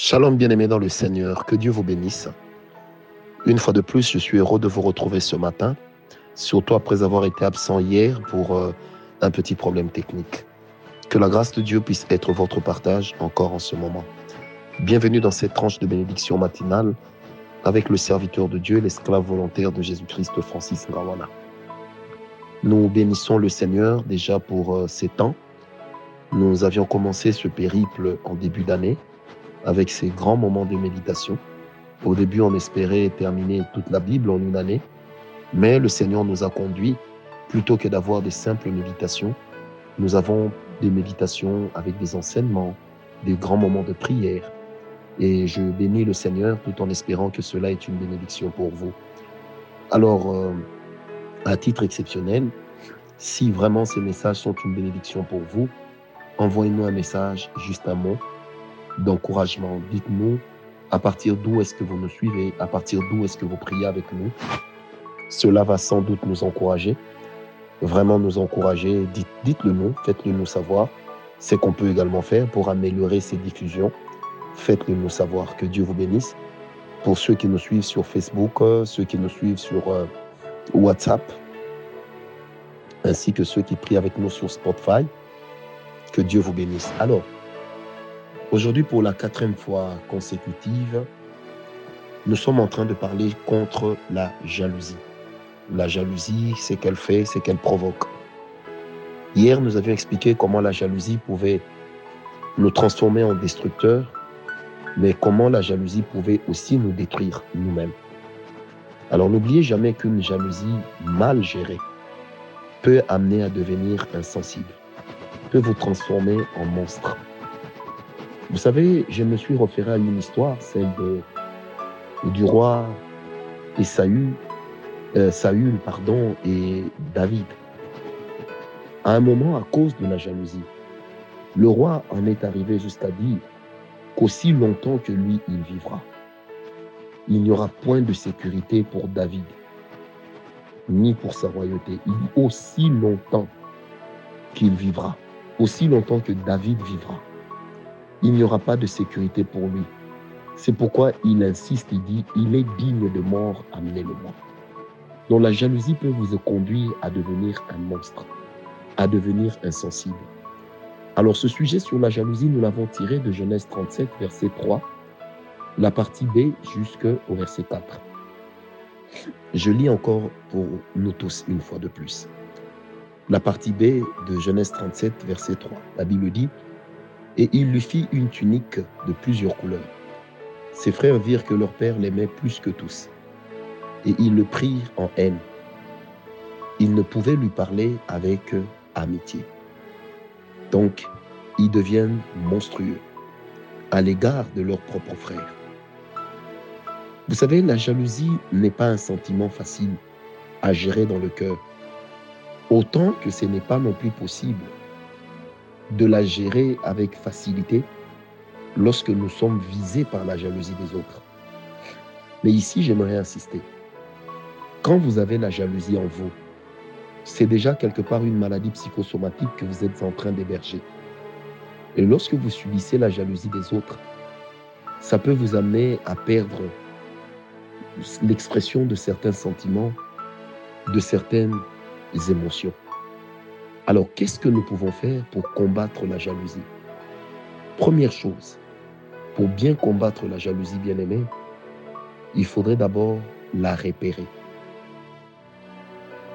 Shalom bien-aimés dans le Seigneur, que Dieu vous bénisse. Une fois de plus, je suis heureux de vous retrouver ce matin, surtout après avoir été absent hier pour euh, un petit problème technique. Que la grâce de Dieu puisse être votre partage encore en ce moment. Bienvenue dans cette tranche de bénédiction matinale avec le serviteur de Dieu, l'esclave volontaire de Jésus-Christ, Francis Rawana. Nous bénissons le Seigneur déjà pour euh, ces temps. Nous avions commencé ce périple en début d'année avec ces grands moments de méditation. Au début, on espérait terminer toute la Bible en une année, mais le Seigneur nous a conduits, plutôt que d'avoir des simples méditations, nous avons des méditations avec des enseignements, des grands moments de prière. Et je bénis le Seigneur tout en espérant que cela est une bénédiction pour vous. Alors, euh, à titre exceptionnel, si vraiment ces messages sont une bénédiction pour vous, envoyez-nous un message, juste un mot, d'encouragement. Dites-nous à partir d'où est-ce que vous nous suivez, à partir d'où est-ce que vous priez avec nous. Cela va sans doute nous encourager, vraiment nous encourager. Dites, dites-le nous, faites-le nous savoir. C'est qu'on peut également faire pour améliorer ces diffusions. Faites-le nous savoir. Que Dieu vous bénisse. Pour ceux qui nous suivent sur Facebook, euh, ceux qui nous suivent sur euh, WhatsApp, ainsi que ceux qui prient avec nous sur Spotify, que Dieu vous bénisse. Alors, Aujourd'hui, pour la quatrième fois consécutive, nous sommes en train de parler contre la jalousie. La jalousie, c'est qu'elle fait, c'est qu'elle provoque. Hier, nous avions expliqué comment la jalousie pouvait nous transformer en destructeurs, mais comment la jalousie pouvait aussi nous détruire nous-mêmes. Alors n'oubliez jamais qu'une jalousie mal gérée peut amener à devenir insensible, peut vous transformer en monstre. Vous savez, je me suis référé à une histoire, celle de, du roi et Saül, euh, Saül pardon, et David. À un moment, à cause de la jalousie, le roi en est arrivé jusqu'à dire qu'aussi longtemps que lui, il vivra, il n'y aura point de sécurité pour David, ni pour sa royauté. Aussi longtemps qu'il vivra, aussi longtemps que David vivra il n'y aura pas de sécurité pour lui. C'est pourquoi il insiste et dit, il est digne de mort, amenez-le-moi. Donc la jalousie peut vous conduire à devenir un monstre, à devenir insensible. Alors ce sujet sur la jalousie, nous l'avons tiré de Genèse 37, verset 3, la partie B jusqu'au verset 4. Je lis encore pour nous tous une fois de plus. La partie B de Genèse 37, verset 3. La Bible dit, et il lui fit une tunique de plusieurs couleurs. Ses frères virent que leur père l'aimait plus que tous, et ils le prirent en haine. Ils ne pouvaient lui parler avec amitié. Donc, ils deviennent monstrueux à l'égard de leurs propres frères. Vous savez, la jalousie n'est pas un sentiment facile à gérer dans le cœur, autant que ce n'est pas non plus possible de la gérer avec facilité lorsque nous sommes visés par la jalousie des autres. Mais ici, j'aimerais insister. Quand vous avez la jalousie en vous, c'est déjà quelque part une maladie psychosomatique que vous êtes en train d'héberger. Et lorsque vous subissez la jalousie des autres, ça peut vous amener à perdre l'expression de certains sentiments, de certaines émotions. Alors, qu'est-ce que nous pouvons faire pour combattre la jalousie? Première chose, pour bien combattre la jalousie bien-aimée, il faudrait d'abord la repérer.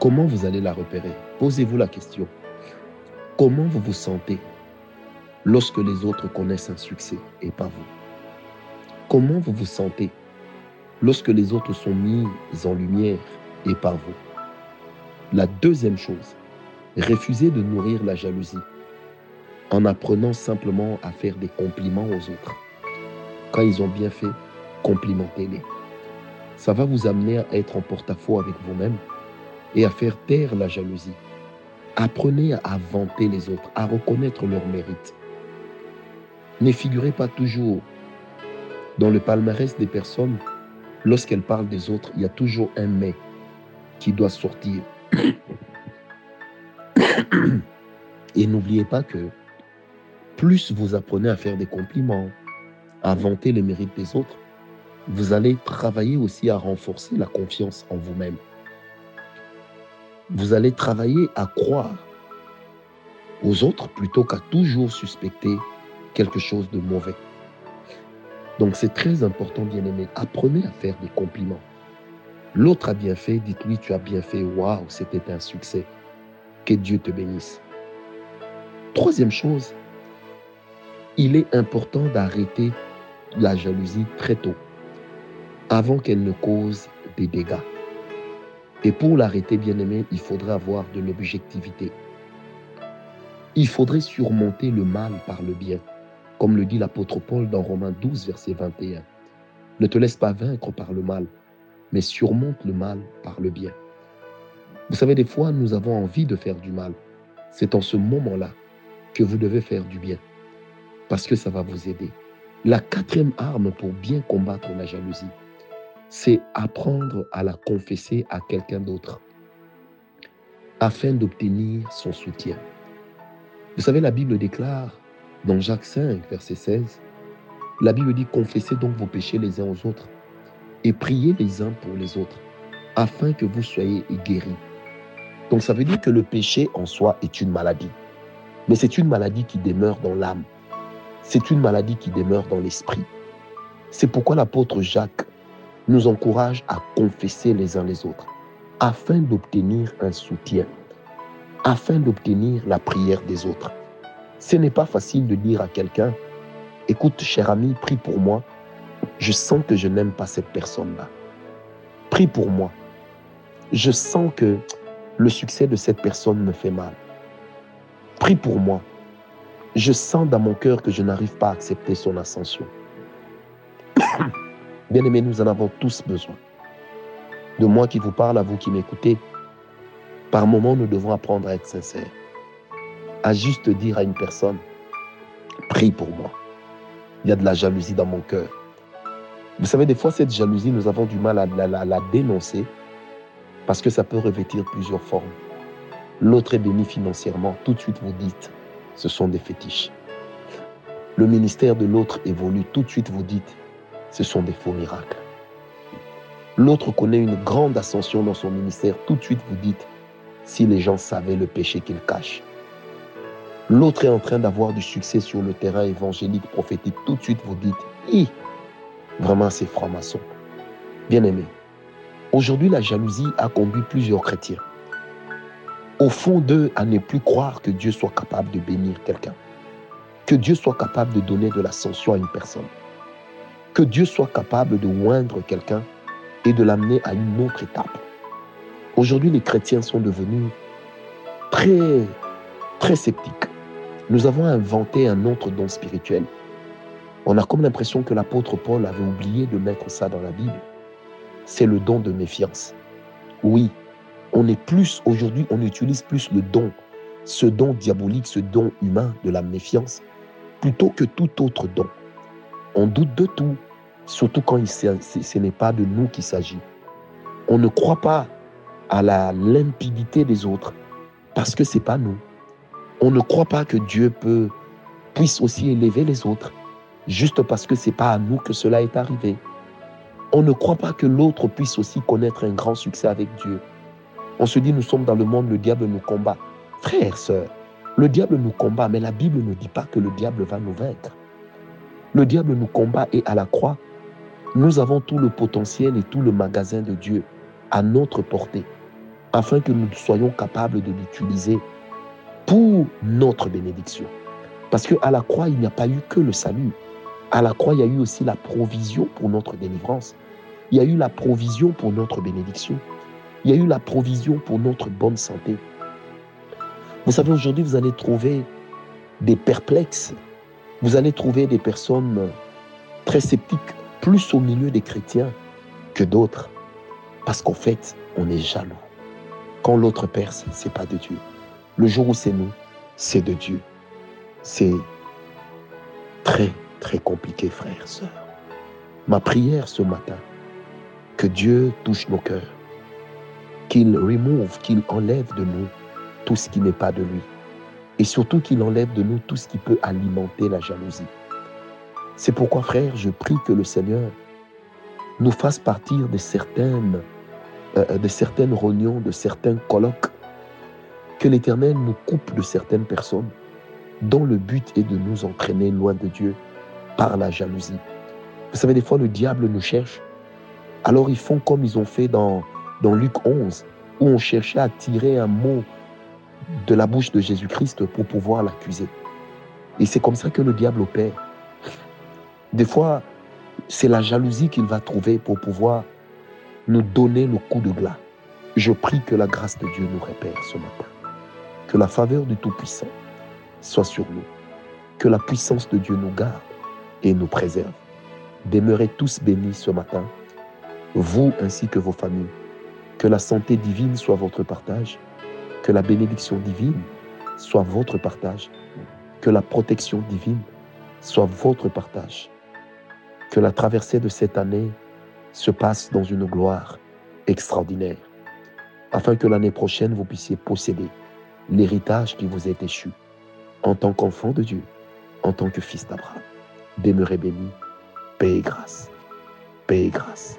Comment vous allez la repérer? Posez-vous la question. Comment vous vous sentez lorsque les autres connaissent un succès et pas vous? Comment vous vous sentez lorsque les autres sont mis en lumière et pas vous? La deuxième chose, Refusez de nourrir la jalousie en apprenant simplement à faire des compliments aux autres. Quand ils ont bien fait, complimentez-les. Ça va vous amener à être en porte-à-faux avec vous-même et à faire taire la jalousie. Apprenez à vanter les autres, à reconnaître leurs mérites. Ne figurez pas toujours dans le palmarès des personnes. Lorsqu'elles parlent des autres, il y a toujours un mais qui doit sortir. Et n'oubliez pas que plus vous apprenez à faire des compliments, à vanter les mérites des autres, vous allez travailler aussi à renforcer la confiance en vous-même. Vous allez travailler à croire aux autres plutôt qu'à toujours suspecter quelque chose de mauvais. Donc c'est très important, bien aimé. Apprenez à faire des compliments. L'autre a bien fait, dites-lui tu as bien fait, waouh, c'était un succès. Que Dieu te bénisse. Troisième chose, il est important d'arrêter la jalousie très tôt, avant qu'elle ne cause des dégâts. Et pour l'arrêter, bien aimé, il faudrait avoir de l'objectivité. Il faudrait surmonter le mal par le bien, comme le dit l'apôtre Paul dans Romains 12, verset 21. Ne te laisse pas vaincre par le mal, mais surmonte le mal par le bien. Vous savez, des fois, nous avons envie de faire du mal. C'est en ce moment-là que vous devez faire du bien, parce que ça va vous aider. La quatrième arme pour bien combattre la jalousie, c'est apprendre à la confesser à quelqu'un d'autre, afin d'obtenir son soutien. Vous savez, la Bible déclare dans Jacques 5, verset 16, la Bible dit, confessez donc vos péchés les uns aux autres et priez les uns pour les autres, afin que vous soyez guéris. Donc ça veut dire que le péché en soi est une maladie, mais c'est une maladie qui demeure dans l'âme, c'est une maladie qui demeure dans l'esprit. C'est pourquoi l'apôtre Jacques nous encourage à confesser les uns les autres, afin d'obtenir un soutien afin d'obtenir la prière des autres. Ce n'est pas facile de dire à quelqu'un, écoute cher ami, prie pour moi, je sens que je n'aime pas cette personne-là. Prie pour moi. Je sens que le succès de cette personne me fait mal. Prie pour moi. Je sens dans mon cœur que je n'arrive pas à accepter son ascension. Bien-aimés, nous en avons tous besoin. De moi qui vous parle, à vous qui m'écoutez, par moments, nous devons apprendre à être sincères, à juste dire à une personne, prie pour moi. Il y a de la jalousie dans mon cœur. Vous savez, des fois, cette jalousie, nous avons du mal à la, dénoncer parce que ça peut revêtir plusieurs formes. L'autre est béni financièrement, tout de suite vous dites, ce sont des fétiches. Le ministère de l'autre évolue, tout de suite vous dites, ce sont des faux miracles. L'autre connaît une grande ascension dans son ministère, tout de suite vous dites, si les gens savaient le péché qu'ils cachent. L'autre est en train d'avoir du succès sur le terrain évangélique, prophétique. Tout de suite, vous dites, hi, vraiment c'est franc-maçon. Bien-aimé, aujourd'hui, la jalousie a conduit plusieurs chrétiens, au fond d'eux, à ne plus croire que Dieu soit capable de bénir quelqu'un, que Dieu soit capable de donner de l'ascension à une personne, que Dieu soit capable de oindre quelqu'un et de l'amener à une autre étape. Aujourd'hui, les chrétiens sont devenus très, très sceptiques. Nous avons inventé un autre don spirituel. On a comme l'impression que l'apôtre Paul avait oublié de mettre ça dans la Bible. C'est le don de méfiance. Oui, on est plus, aujourd'hui, on utilise plus le don, ce don diabolique, ce don humain de la méfiance, plutôt que tout autre don. On doute de tout, surtout quand ce n'est pas de nous qu'il s'agit. On ne croit pas à la limpidité des autres parce que c'est pas nous. On ne croit pas que Dieu peut puisse aussi élever les autres juste parce que c'est pas à nous que cela est arrivé. On ne croit pas que l'autre puisse aussi connaître un grand succès avec Dieu. On se dit nous sommes dans le monde, le diable nous combat. Frères, sœurs, le diable nous combat, mais la Bible ne dit pas que le diable va nous vaincre. Le diable nous combat et à la croix, nous avons tout le potentiel et tout le magasin de Dieu à notre portée afin que nous soyons capables de l'utiliser pour notre bénédiction. Parce qu'à la croix, il n'y a pas eu que le salut. À la croix, il y a eu aussi la provision pour notre délivrance. Il y a eu la provision pour notre bénédiction. Il y a eu la provision pour notre bonne santé. Vous savez, aujourd'hui, vous allez trouver des perplexes. Vous allez trouver des personnes très sceptiques, plus au milieu des chrétiens que d'autres. Parce qu'en fait, on est jaloux. Quand l'autre perce, c'est pas de Dieu. Le jour où c'est nous, c'est de Dieu. C'est très, très compliqué, frères, sœurs. Ma prière ce matin, que Dieu touche nos cœurs, qu'il remove, qu'il enlève de nous tout ce qui n'est pas de lui. Et surtout qu'il enlève de nous tout ce qui peut alimenter la jalousie. C'est pourquoi, frère, je prie que le Seigneur nous fasse partir de certaines, euh, de certaines réunions, de certains colloques, que l'Éternel nous coupe de certaines personnes dont le but est de nous entraîner loin de Dieu par la jalousie. Vous savez, des fois, le diable nous cherche. Alors ils font comme ils ont fait dans, Luc 11, où on cherchait à tirer un mot de la bouche de Jésus-Christ pour pouvoir l'accuser. Et c'est comme ça que le diable opère. Des fois, c'est la jalousie qu'il va trouver pour pouvoir nous donner le coup de glas. Je prie que la grâce de Dieu nous répère ce matin. Que la faveur du Tout-Puissant soit sur nous. Que la puissance de Dieu nous garde et nous préserve. Demeurez tous bénis ce matin, vous ainsi que vos familles. Que la santé divine soit votre partage. Que la bénédiction divine soit votre partage. Que la protection divine soit votre partage. Que la traversée de cette année se passe dans une gloire extraordinaire, afin que l'année prochaine vous puissiez posséder l'héritage qui vous est échu en tant qu'enfant de Dieu, en tant que fils d'Abraham. Demeurez béni, paix et grâce, paix et grâce.